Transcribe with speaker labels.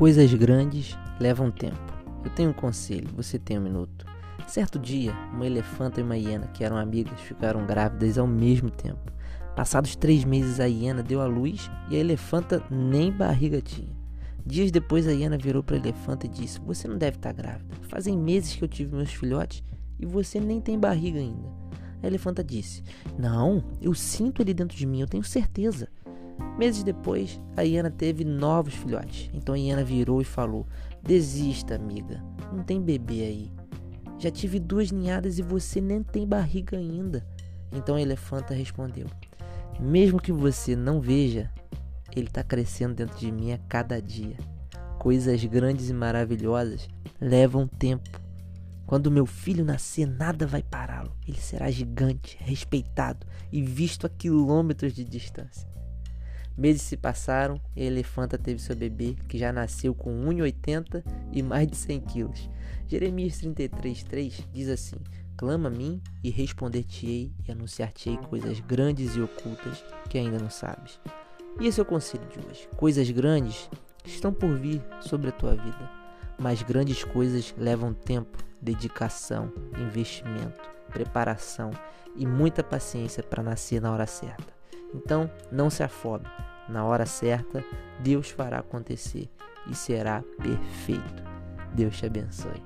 Speaker 1: Coisas grandes levam tempo. Eu tenho um conselho, você tem um minuto. Certo dia, uma elefanta e uma hiena, que eram amigas, ficaram grávidas ao mesmo tempo. Passados três meses, a hiena deu à luz e a elefanta nem barriga tinha. Dias depois, a hiena virou para a elefanta e disse: Você não deve estar grávida. Fazem meses que eu tive meus filhotes e você nem tem barriga ainda. A elefanta disse: Não, eu sinto ele dentro de mim, eu tenho certeza. Meses depois, a hiena teve novos filhotes. Então a hiena virou e falou: Desista, amiga, não tem bebê aí. Já tive duas ninhadas e você nem tem barriga ainda. Então a elefanta respondeu: Mesmo que você não veja, ele está crescendo dentro de mim a cada dia. Coisas grandes e maravilhosas levam tempo. Quando meu filho nascer, nada vai pará-lo. Ele será gigante, respeitado e visto a quilômetros de distância. Meses se passaram e a elefanta teve seu bebê, que já nasceu com 1,80 e mais de 100 quilos. Jeremias 33,3 diz assim: Clama a mim e responder-te-ei e anunciar-te-ei coisas grandes e ocultas que ainda não sabes. E esse é o conselho de hoje. Coisas grandes estão por vir sobre a tua vida, mas grandes coisas levam tempo, dedicação, investimento, preparação e muita paciência para nascer na hora certa. Então, não se afobe. Na hora certa, Deus fará acontecer e será perfeito. Deus te abençoe.